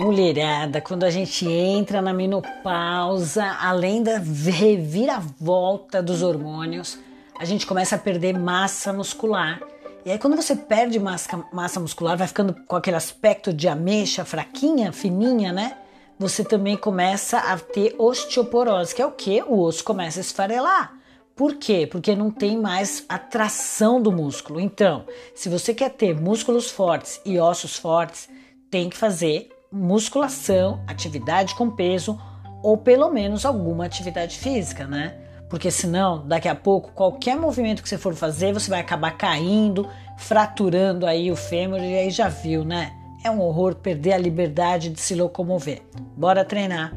mulherada, quando a gente entra na menopausa, além da reviravolta dos hormônios, a gente começa a perder massa muscular. E aí, quando você perde massa, massa muscular, vai ficando com aquele aspecto de ameixa fraquinha, fininha, né? Você também começa a ter osteoporose, que é o que? O osso começa a esfarelar. Por quê? Porque não tem mais atração do músculo. Então, se você quer ter músculos fortes e ossos fortes, tem que fazer musculação, atividade com peso ou pelo menos alguma atividade física, né? Porque senão, daqui a pouco, qualquer movimento que você for fazer, você vai acabar caindo, fraturando aí o fêmur e aí já viu, né? É um horror perder a liberdade de se locomover. Bora treinar!